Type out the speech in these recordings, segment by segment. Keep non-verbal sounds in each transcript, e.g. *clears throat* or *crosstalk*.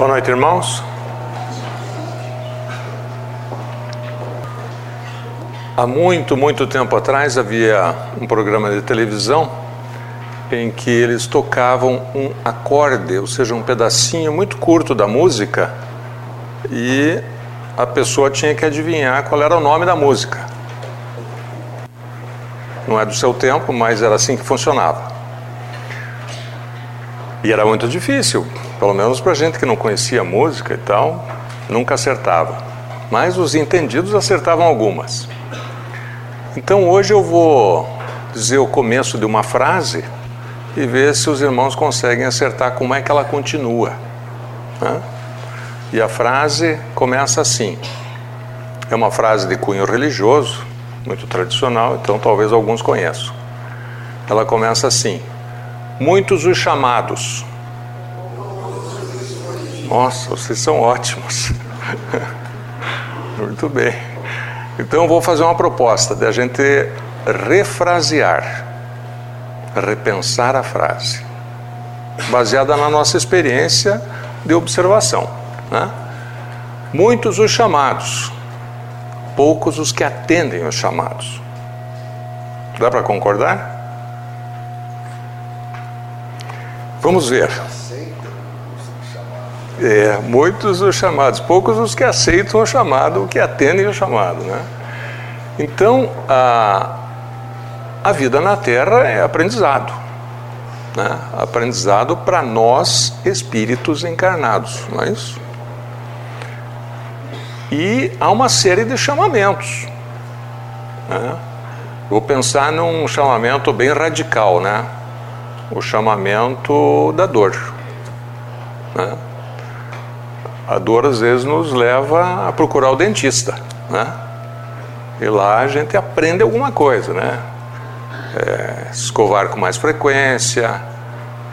Boa noite, irmãos. Há muito, muito tempo atrás havia um programa de televisão em que eles tocavam um acorde, ou seja, um pedacinho muito curto da música, e a pessoa tinha que adivinhar qual era o nome da música. Não é do seu tempo, mas era assim que funcionava. E era muito difícil, pelo menos para gente que não conhecia música e tal, nunca acertava. Mas os entendidos acertavam algumas. Então hoje eu vou dizer o começo de uma frase e ver se os irmãos conseguem acertar como é que ela continua. Né? E a frase começa assim. É uma frase de cunho religioso, muito tradicional, então talvez alguns conheçam. Ela começa assim: Muitos os chamados. Nossa, vocês são ótimos. *laughs* Muito bem. Então vou fazer uma proposta de a gente refrasear, repensar a frase, baseada na nossa experiência de observação. Né? Muitos os chamados, poucos os que atendem os chamados. Dá para concordar? Vamos ver. É, muitos os chamados, poucos os que aceitam o chamado, que atendem o chamado. Né? Então, a, a vida na Terra é aprendizado. Né? Aprendizado para nós, espíritos encarnados, não é isso? E há uma série de chamamentos. Né? Vou pensar num chamamento bem radical, né? O chamamento da dor. Né? A dor às vezes nos leva a procurar o dentista, né? E lá a gente aprende alguma coisa, né? É, escovar com mais frequência,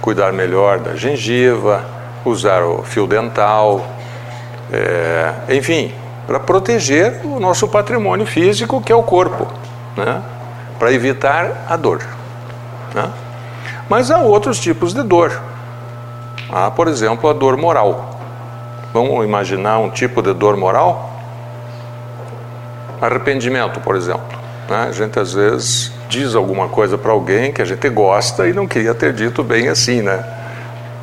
cuidar melhor da gengiva, usar o fio dental, é, enfim, para proteger o nosso patrimônio físico, que é o corpo, né? para evitar a dor. Né? Mas há outros tipos de dor. Há, por exemplo, a dor moral. Vamos imaginar um tipo de dor moral? Arrependimento, por exemplo. Né? A gente às vezes diz alguma coisa para alguém que a gente gosta e não queria ter dito bem assim, né?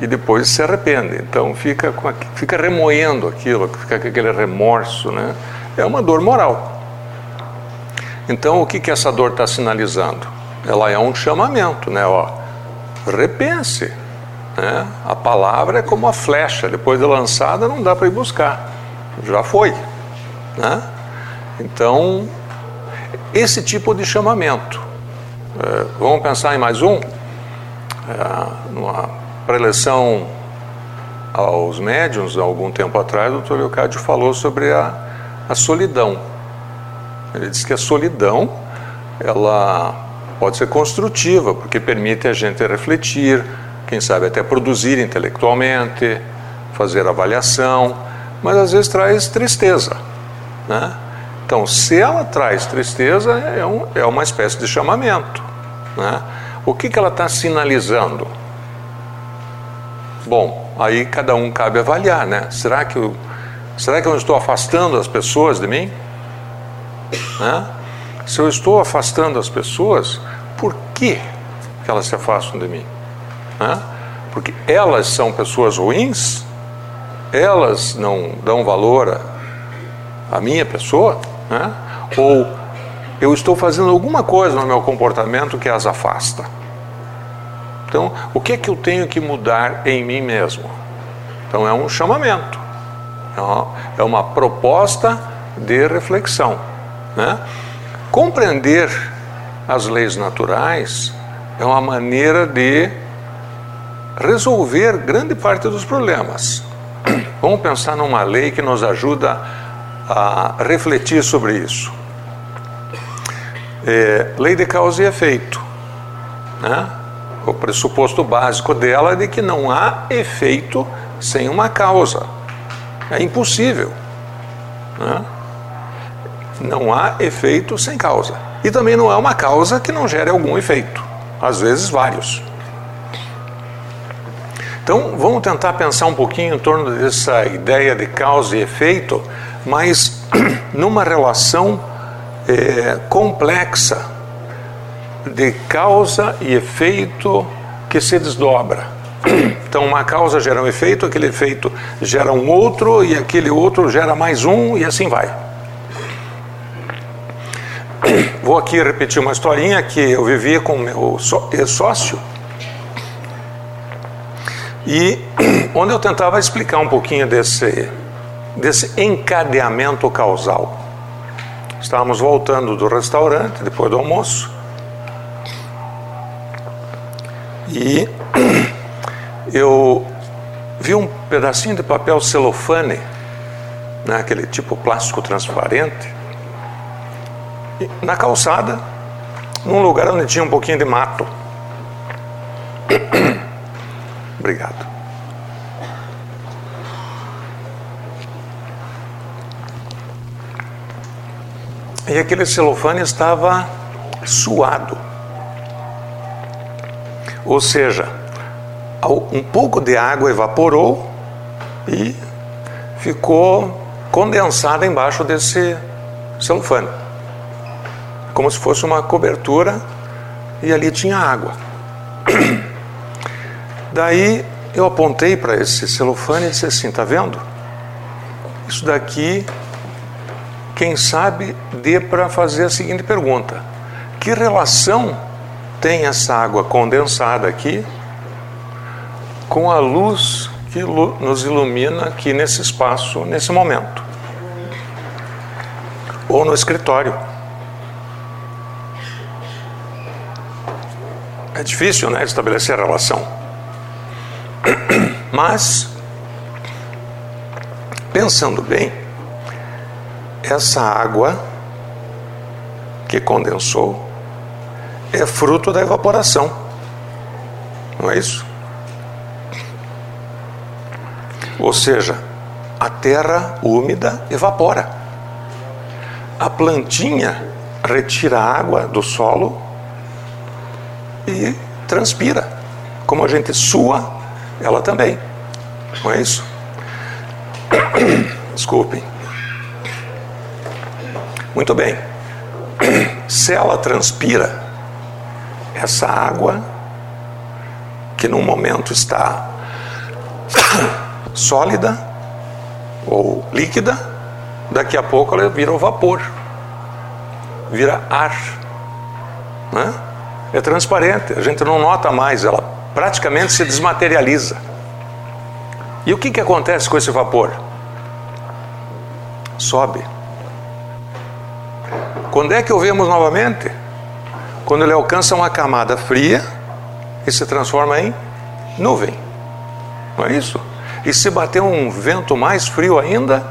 E depois se arrepende. Então fica, com, fica remoendo aquilo, fica com aquele remorso, né? É uma dor moral. Então o que, que essa dor está sinalizando? Ela é um chamamento, né? Ó, repense, né? A palavra é como a flecha, depois de lançada não dá para ir buscar, já foi. Né? Então, esse tipo de chamamento. É, vamos pensar em mais um? É, numa preleção aos médiums, há algum tempo atrás, o Dr. Leocádio falou sobre a, a solidão. Ele disse que a solidão ela pode ser construtiva, porque permite a gente refletir, quem sabe até produzir intelectualmente, fazer avaliação, mas às vezes traz tristeza. Né? Então, se ela traz tristeza, é, um, é uma espécie de chamamento. Né? O que, que ela está sinalizando? Bom, aí cada um cabe avaliar, né? Será que eu, será que eu estou afastando as pessoas de mim? Né? Se eu estou afastando as pessoas, por que elas se afastam de mim? Né? Porque elas são pessoas ruins, elas não dão valor à minha pessoa, né? ou eu estou fazendo alguma coisa no meu comportamento que as afasta. Então, o que é que eu tenho que mudar em mim mesmo? Então, é um chamamento, é uma proposta de reflexão. Né? Compreender as leis naturais é uma maneira de resolver grande parte dos problemas. *clears throat* Vamos pensar numa lei que nos ajuda a refletir sobre isso. É, lei de causa e efeito. Né? O pressuposto básico dela é de que não há efeito sem uma causa. É impossível. Né? Não há efeito sem causa. E também não há uma causa que não gere algum efeito. Às vezes, vários. Então, vamos tentar pensar um pouquinho em torno dessa ideia de causa e efeito, mas *clears throat* numa relação é, complexa de causa e efeito que se desdobra. *clears throat* Então, uma causa gera um efeito, aquele efeito gera um outro, e aquele outro gera mais um, e assim vai. *clears throat* Vou aqui repetir uma historinha que eu vivi com meu sócio e *clears throat* onde eu tentava explicar um pouquinho desse, desse encadeamento causal. Estávamos voltando do restaurante depois do almoço e *clears throat* eu vi um pedacinho de papel celofane, né, aquele tipo plástico transparente, na calçada, num lugar onde tinha um pouquinho de mato. Obrigado. E aquele celofane estava suado. Ou seja, um pouco de água evaporou e ficou condensada embaixo desse celofane. Como se fosse uma cobertura e ali tinha água. *clears throat* Daí eu apontei para esse celofane e disse assim: tá vendo? Isso daqui, quem sabe, dê para fazer a seguinte pergunta: que relação tem essa água condensada aqui com a luz que nos ilumina aqui nesse espaço, nesse momento? Ou no escritório? É difícil, né, estabelecer a relação. Mas, pensando bem, essa água que condensou é fruto da evaporação, não é isso? Ou seja, a terra úmida evapora. A plantinha retira a água do solo e transpira. Como a gente sua ela também. Não é isso? *coughs* Desculpem. Muito bem. *coughs* Se ela transpira, essa água, que num momento está *coughs* sólida ou líquida, daqui a pouco ela vira o vapor, vira ar. Né? É transparente, a gente não nota mais, ela praticamente se desmaterializa. E o que, que acontece com esse vapor? Sobe. Quando é que o vemos novamente? Quando ele alcança uma camada fria e se transforma em nuvem. Não é isso? E se bater um vento mais frio ainda,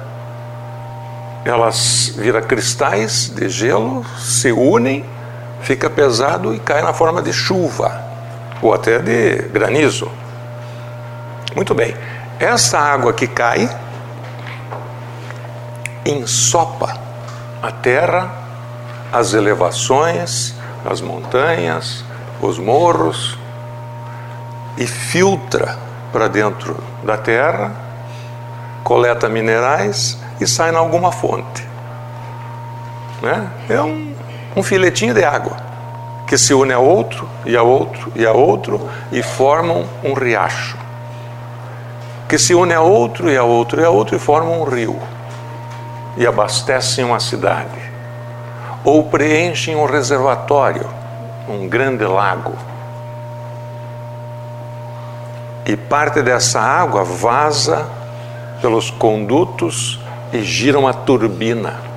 elas viram cristais de gelo, se unem, fica pesado e cai na forma de chuva ou até de granizo. Muito bem, essa água que cai ensopa a terra, as elevações, as montanhas, os morros e filtra para dentro da terra, coleta minerais e sai em alguma fonte. Né? É um, um filetinho de água que se une a outro e a outro e a outro e formam um riacho. Que se une a outro e a outro e a outro e formam um rio e abastecem uma cidade. Ou preenchem um reservatório, um grande lago. E parte dessa água vaza pelos condutos e gira uma turbina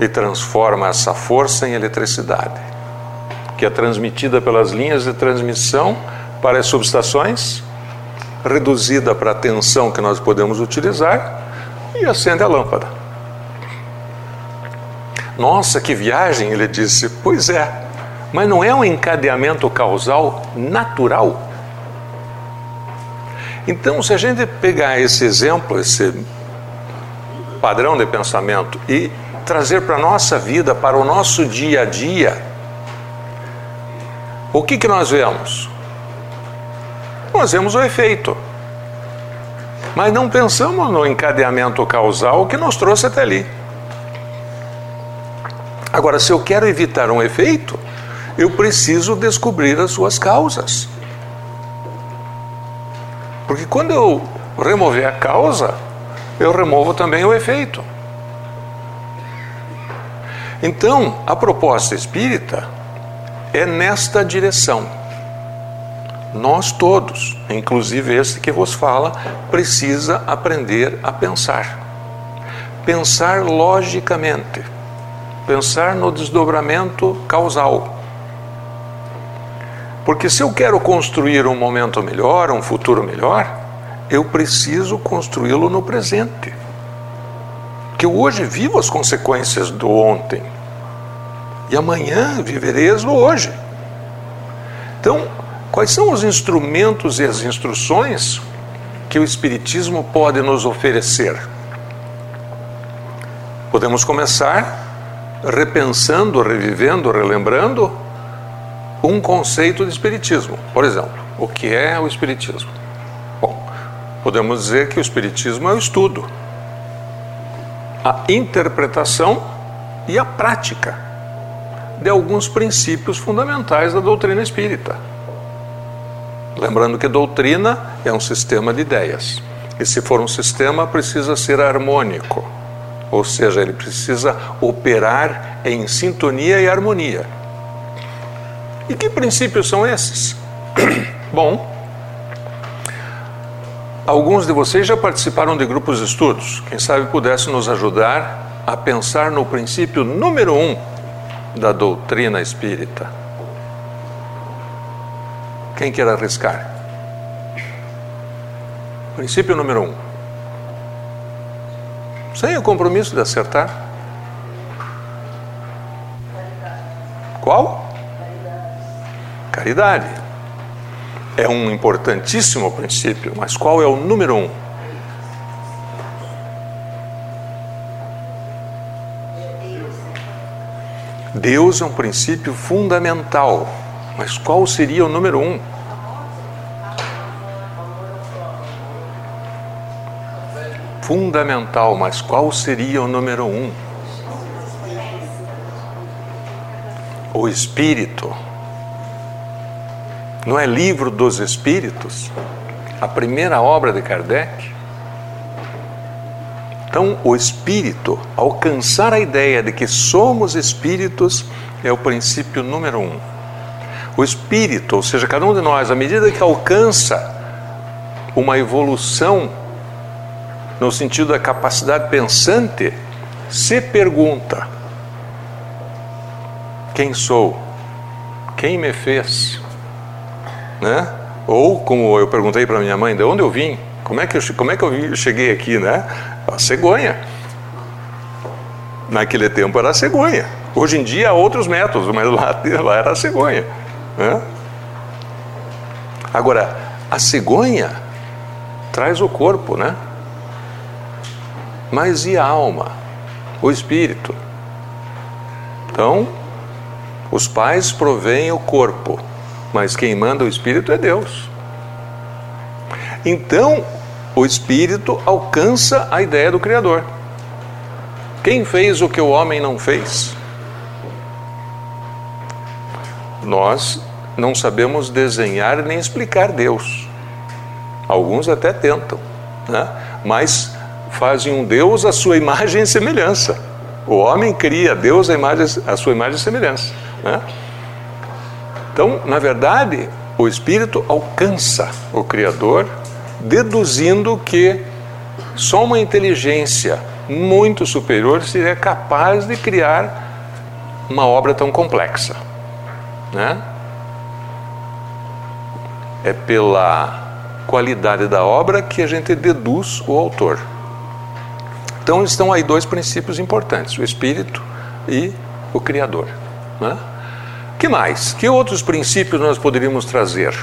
e transforma essa força em eletricidade, que é transmitida pelas linhas de transmissão para as subestações, reduzida para a tensão que nós podemos utilizar e acende a lâmpada. Nossa, que viagem! Ele disse. Pois é, mas não é um encadeamento causal natural. Então, se a gente pegar esse exemplo, esse padrão de pensamento e trazer para a nossa vida, para o nosso dia a dia, o que, que nós vemos? nós vemos o efeito. Mas não pensamos no encadeamento causal que nos trouxe até ali. Agora, se eu quero evitar um efeito, eu preciso descobrir as suas causas. Porque quando eu remover a causa, eu removo também o efeito. Então, a proposta espírita é nesta direção. Nós todos, inclusive este que vos fala, precisa aprender a pensar. Pensar logicamente. Pensar no desdobramento causal. Porque se eu quero construir um momento melhor, um futuro melhor, eu preciso construí-lo no presente. Que eu hoje vivo as consequências do ontem. E amanhã vivereis no hoje. Então, quais são os instrumentos e as instruções que o Espiritismo pode nos oferecer? Podemos começar repensando, revivendo, relembrando um conceito de Espiritismo. Por exemplo, o que é o Espiritismo? Bom, podemos dizer que o Espiritismo é o estudo, a interpretação e a prática de alguns princípios fundamentais da doutrina espírita. Lembrando que doutrina é um sistema de ideias. E se for um sistema, precisa ser harmônico. Ou seja, ele precisa operar em sintonia e harmonia. E que princípios são esses? *clears throat* Bom, alguns de vocês já participaram de grupos de estudos. Quem sabe pudesse nos ajudar a pensar no princípio número um da doutrina espírita. Quem quer arriscar? Princípio número um. Sem o compromisso de acertar. Qual? Caridade. É um importantíssimo princípio, mas qual é o número um? Deus é um princípio fundamental, mas qual seria o número um? Fundamental, mas qual seria o número um? O Espírito. Não é livro dos Espíritos? A primeira obra de Kardec? Então, o espírito, alcançar a ideia de que somos espíritos, é o princípio número um. O espírito, ou seja, cada um de nós, à medida que alcança uma evolução no sentido da capacidade pensante, se pergunta: quem sou? Quem me fez? Né? Ou, como eu perguntei para minha mãe, de onde eu vim? Como é que eu, como é que eu cheguei aqui, né? A cegonha. Naquele tempo era a cegonha. Hoje em dia há outros métodos, mas lá, *laughs* lá era a cegonha. Né? Agora, a cegonha traz o corpo, né? Mas e a alma? O espírito? Então, os pais provêm o corpo, mas quem manda o espírito é Deus. Então, o espírito alcança a ideia do Criador. Quem fez o que o homem não fez? Nós não sabemos desenhar nem explicar Deus. Alguns até tentam, né? mas fazem um Deus à sua imagem e semelhança. O homem cria Deus à, imagem, à sua imagem e semelhança. Né? Então, na verdade, o Espírito alcança o Criador deduzindo que só uma inteligência muito superior seria capaz de criar uma obra tão complexa. Né? É pela qualidade da obra que a gente deduz o autor. Então estão aí dois princípios importantes: o espírito e o criador. Né? Que mais? Que outros princípios nós poderíamos trazer?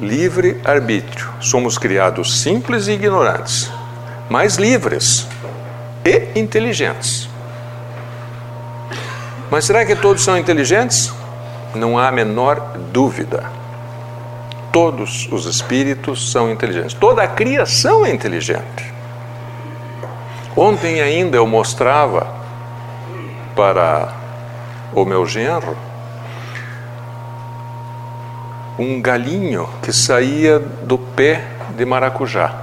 Livre-arbítrio. Somos criados simples e ignorantes, mas livres e inteligentes. Mas será que todos são inteligentes? Não há a menor dúvida. Todos os espíritos são inteligentes. Toda a criação é inteligente. Ontem ainda eu mostrava para o meu genro um galinho que saía do pé de maracujá.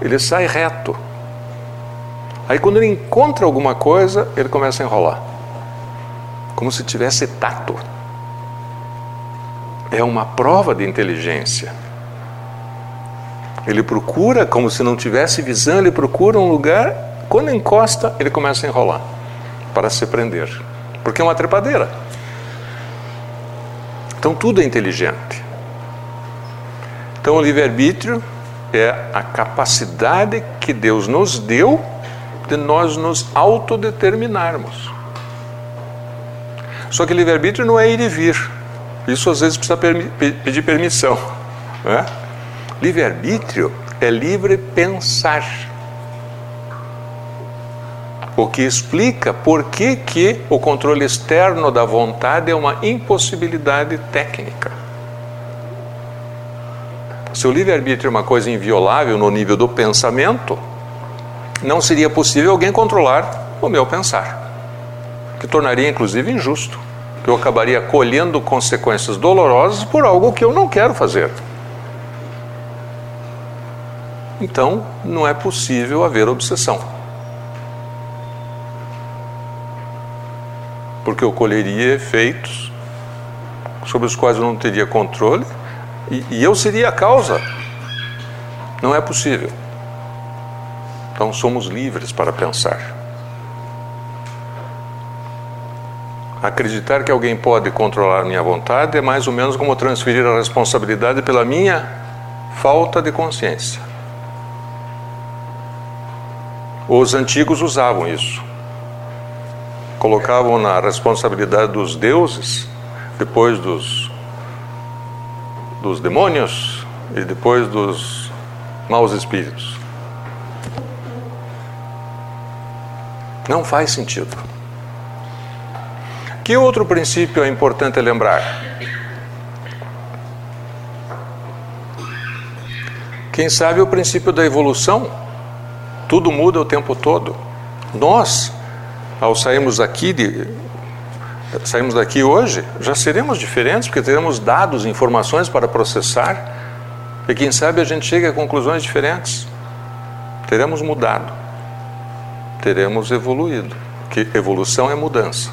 Ele sai reto. Aí quando ele encontra alguma coisa, ele começa a enrolar. Como se tivesse tato. É uma prova de inteligência. Ele procura, como se não tivesse visão, ele procura um lugar, quando encosta, ele começa a enrolar para se prender. Porque é uma trepadeira. Então tudo é inteligente. Então o livre-arbítrio é a capacidade que Deus nos deu de nós nos autodeterminarmos. Só que livre-arbítrio não é ir e vir. Isso às vezes precisa pedir permissão. Né? Livre-arbítrio é livre pensar. O que explica por que, que o controle externo da vontade é uma impossibilidade técnica. Se o livre-arbítrio é uma coisa inviolável no nível do pensamento, não seria possível alguém controlar o meu pensar, que tornaria inclusive injusto, que eu acabaria colhendo consequências dolorosas por algo que eu não quero fazer. Então, não é possível haver obsessão. Porque eu colheria efeitos sobre os quais eu não teria controle e, e eu seria a causa. Não é possível. Então, somos livres para pensar. Acreditar que alguém pode controlar minha vontade é mais ou menos como transferir a responsabilidade pela minha falta de consciência. Os antigos usavam isso. Colocavam na responsabilidade dos deuses, depois dos, dos demônios e depois dos maus espíritos. Não faz sentido. Que outro princípio é importante lembrar? Quem sabe o princípio da evolução tudo muda o tempo todo. Nós, ao sairmos daqui de, saímos daqui hoje, já seremos diferentes porque teremos dados, informações para processar e quem sabe a gente chega a conclusões diferentes. Teremos mudado, teremos evoluído, que evolução é mudança.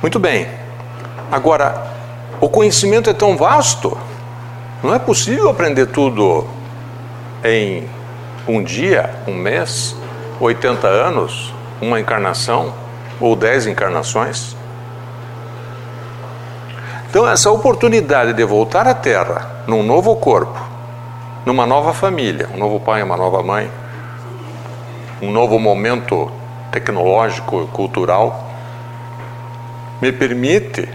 Muito bem. Agora, o conhecimento é tão vasto, não é possível aprender tudo em um dia, um mês, 80 anos, uma encarnação ou 10 encarnações. Então, essa oportunidade de voltar à Terra num novo corpo, numa nova família, um novo pai, uma nova mãe, um novo momento tecnológico cultural, me permite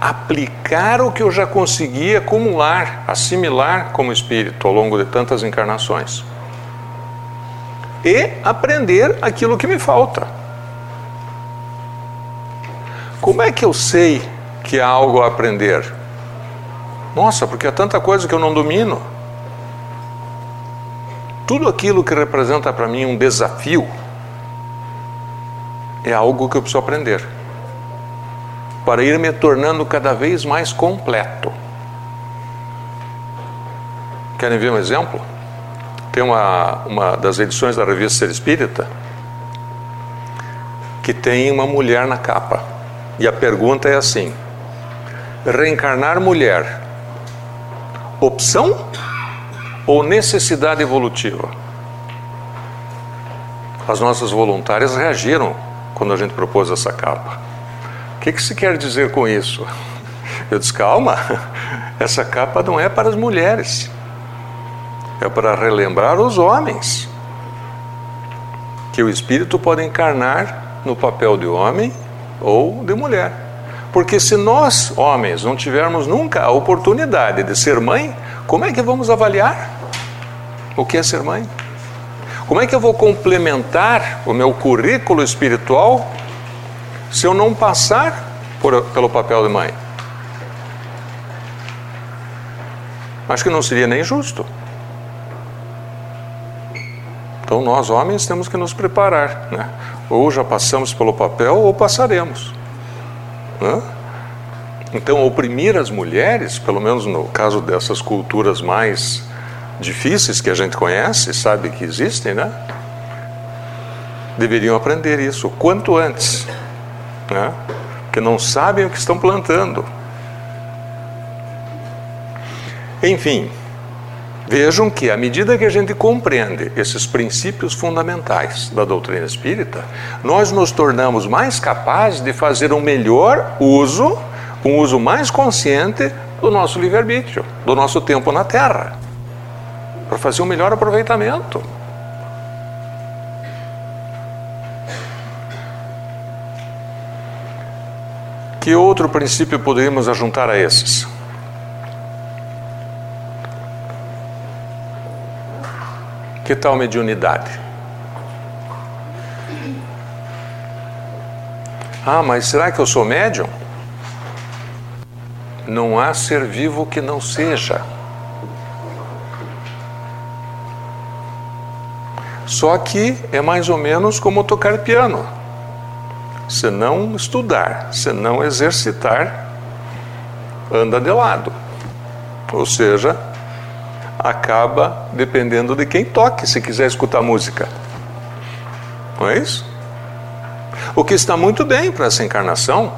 aplicar o que eu já consegui acumular, assimilar como espírito ao longo de tantas encarnações. E aprender aquilo que me falta. Como é que eu sei que há algo a aprender? Nossa, porque há tanta coisa que eu não domino. Tudo aquilo que representa para mim um desafio é algo que eu preciso aprender para ir me tornando cada vez mais completo. Querem ver um exemplo? Tem uma, uma das edições da revista Ser Espírita que tem uma mulher na capa. E a pergunta é assim: reencarnar mulher, opção ou necessidade evolutiva? As nossas voluntárias reagiram quando a gente propôs essa capa que, que se quer dizer com isso? Eu disse, calma, *laughs* essa capa não é para as mulheres, é para relembrar os homens que o espírito pode encarnar no papel de homem ou de mulher. Porque se nós, homens, não tivermos nunca a oportunidade de ser mãe, como é que vamos avaliar o que é ser mãe? Como é que eu vou complementar o meu currículo espiritual se eu não passar por, pelo papel de mãe. Acho que não seria nem justo. Então nós homens temos que nos preparar, né? Ou já passamos pelo papel ou passaremos. Né? Então oprimir as mulheres, pelo menos no caso dessas culturas mais difíceis que a gente conhece, sabe que existem, né? Deveriam aprender isso quanto antes, né? Porque não sabem o que estão plantando. Enfim, Vejam que, à medida que a gente compreende esses princípios fundamentais da doutrina espírita, nós nos tornamos mais capazes de fazer um melhor uso, um uso mais consciente do nosso livre-arbítrio, do nosso tempo na Terra, para fazer um melhor aproveitamento. Que outro princípio poderíamos ajuntar a esses? Que tal mediunidade? Ah, mas será que eu sou médium? Não há ser vivo que não seja. Só que é mais ou menos como tocar piano. Se não estudar, se não exercitar, anda de lado. Ou seja, acaba dependendo de quem toque, se quiser escutar música. Não é isso? O que está muito bem para essa encarnação,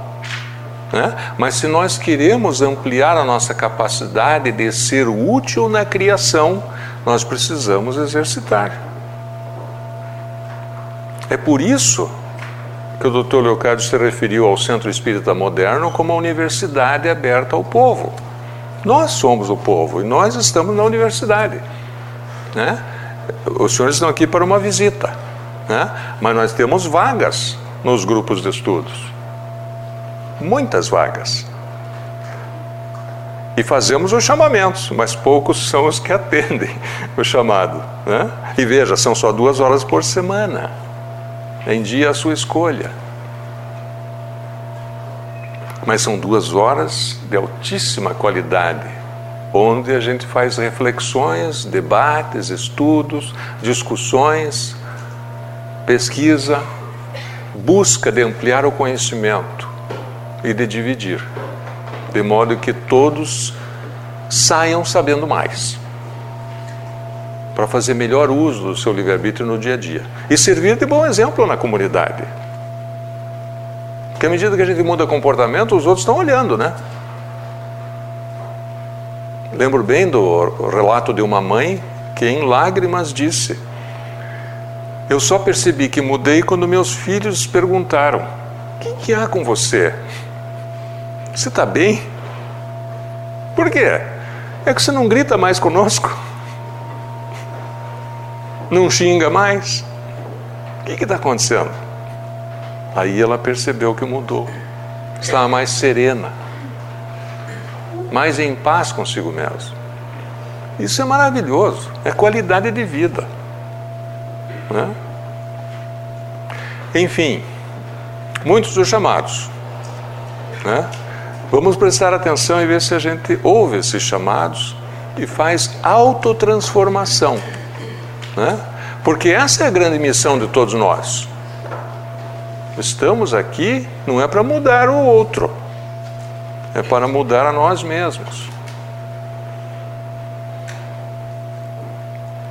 né? mas se nós queremos ampliar a nossa capacidade de ser útil na criação, nós precisamos exercitar. É por isso que o Dr. Leocádio se referiu ao Centro Espírita Moderno como a universidade aberta ao povo. Nós somos o povo e nós estamos na universidade. Né? Os senhores estão aqui para uma visita, né? mas nós temos vagas nos grupos de estudos muitas vagas. E fazemos os chamamentos, mas poucos são os que atendem *laughs* o chamado. Né? E veja, são só duas horas por semana, em dia a sua escolha mas são duas horas de altíssima qualidade, onde a gente faz reflexões, debates, estudos, discussões, pesquisa, busca de ampliar o conhecimento e de dividir, de modo que todos saiam sabendo mais, para fazer melhor uso do seu livre-arbítrio no dia a dia e servir de bom exemplo na comunidade. Porque à medida que a gente muda comportamento, os outros estão olhando, né? Lembro bem do relato de uma mãe que em lágrimas disse: Eu só percebi que mudei quando meus filhos perguntaram: O que, que há com você? Você está bem? Por quê? É que você não grita mais conosco? Não xinga mais? O que está acontecendo? Aí ela percebeu que mudou. Estava mais serena, mais em paz consigo mesma. Isso é maravilhoso, é qualidade de vida. Né? Enfim, muitos dos chamados. Né? Vamos prestar atenção e ver se a gente ouve esses chamados e faz autotransformação. Né? Porque essa é a grande missão de todos nós. Estamos aqui não é para mudar o outro, é para mudar a nós mesmos.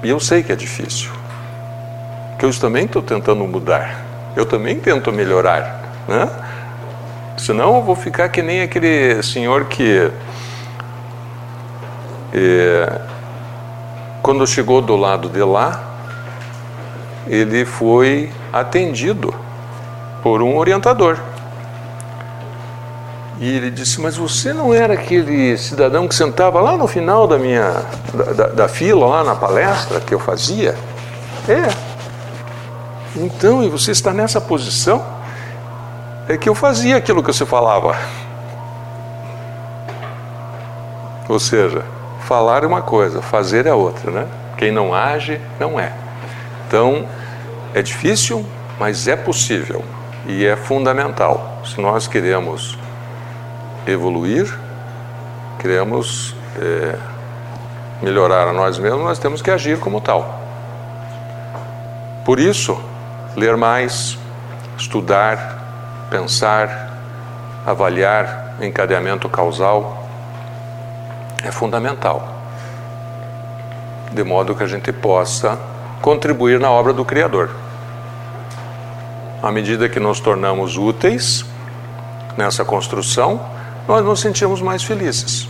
E eu sei que é difícil, que eu também estou tentando mudar, eu também tento melhorar, né? Senão eu vou ficar que nem aquele senhor que, é, quando chegou do lado de lá, ele foi atendido por um orientador. E ele disse: Mas você não era aquele cidadão que sentava lá no final da minha da, da, da fila, lá na palestra que eu fazia? É. Então, e você está nessa posição? É que eu fazia aquilo que você falava. *laughs* Ou seja, falar é uma coisa, fazer é outra, né? Quem não age, não é. Então, é difícil, mas é possível e é fundamental. Se nós queremos evoluir, queremos é, melhorar a nós mesmos, nós temos que agir como tal. Por isso, ler mais, estudar, pensar, avaliar encadeamento causal é fundamental, de modo que a gente possa contribuir na obra do Criador. À medida que nos tornamos úteis nessa construção, nós nos sentimos mais felizes.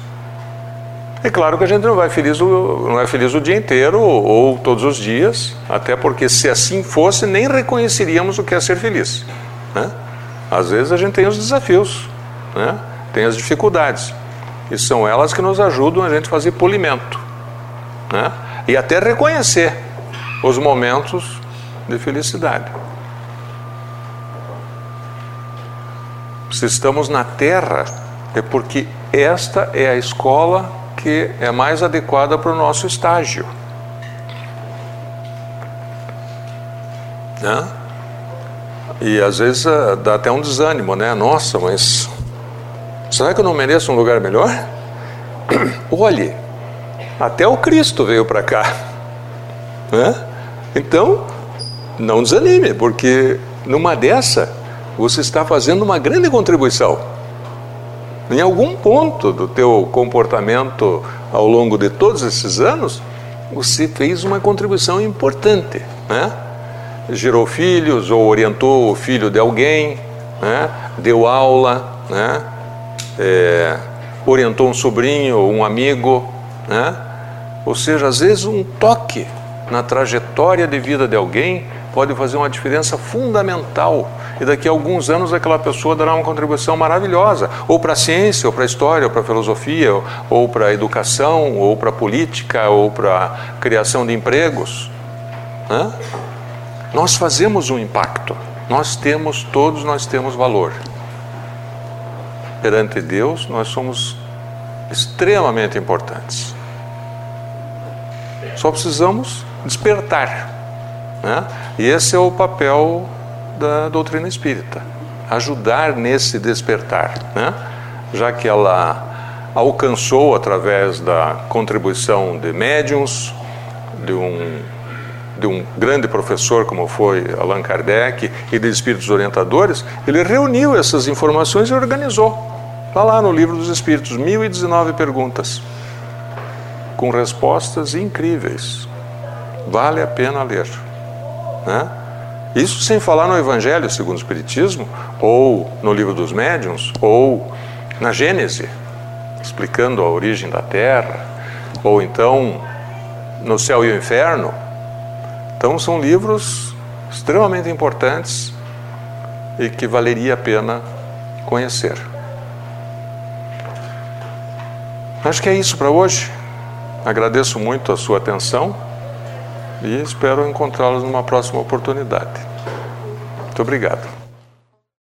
É claro que a gente não vai feliz não é feliz o dia inteiro ou, ou todos os dias, até porque se assim fosse, nem reconheceríamos o que é ser feliz. Né? Às vezes a gente tem os desafios, né? tem as dificuldades, e são elas que nos ajudam a gente fazer polimento né? e até reconhecer os momentos de felicidade. Se estamos na Terra, é porque esta é a escola que é mais adequada para o nosso estágio. Né? E às vezes uh, dá até um desânimo, né? Nossa, mas será que eu não mereço um lugar melhor? *coughs* Olhe, até o Cristo veio para cá. Né? Então, não desanime, porque numa dessa você está fazendo uma grande contribuição. Em algum ponto do teu comportamento ao longo de todos esses anos, você fez uma contribuição importante, né? Gerou filhos ou orientou o filho de alguém, né? Deu aula, né? É, orientou um sobrinho um amigo, né? Ou seja, às vezes um toque na trajetória de vida de alguém pode fazer uma diferença fundamental e daqui a alguns anos aquela pessoa dará uma contribuição maravilhosa, ou para a ciência, ou para a história, ou para a filosofia, ou para a educação, ou para a política, ou para a criação de empregos. Hã? Nós fazemos um impacto, nós temos, todos nós temos valor. Perante Deus, nós somos extremamente importantes. Só precisamos despertar. Né? E esse é o papel da doutrina espírita, ajudar nesse despertar, né? já que ela alcançou através da contribuição de médiums, de um, de um grande professor como foi Allan Kardec e de espíritos orientadores, ele reuniu essas informações e organizou. Está lá no livro dos Espíritos, 1019 perguntas, com respostas incríveis. Vale a pena ler. Né? Isso sem falar no Evangelho segundo o Espiritismo, ou no Livro dos Médiuns, ou na Gênese, explicando a origem da Terra, ou então no Céu e o Inferno. Então são livros extremamente importantes e que valeria a pena conhecer. Acho que é isso para hoje. Agradeço muito a sua atenção e espero encontrá-los numa próxima oportunidade. Muito obrigado.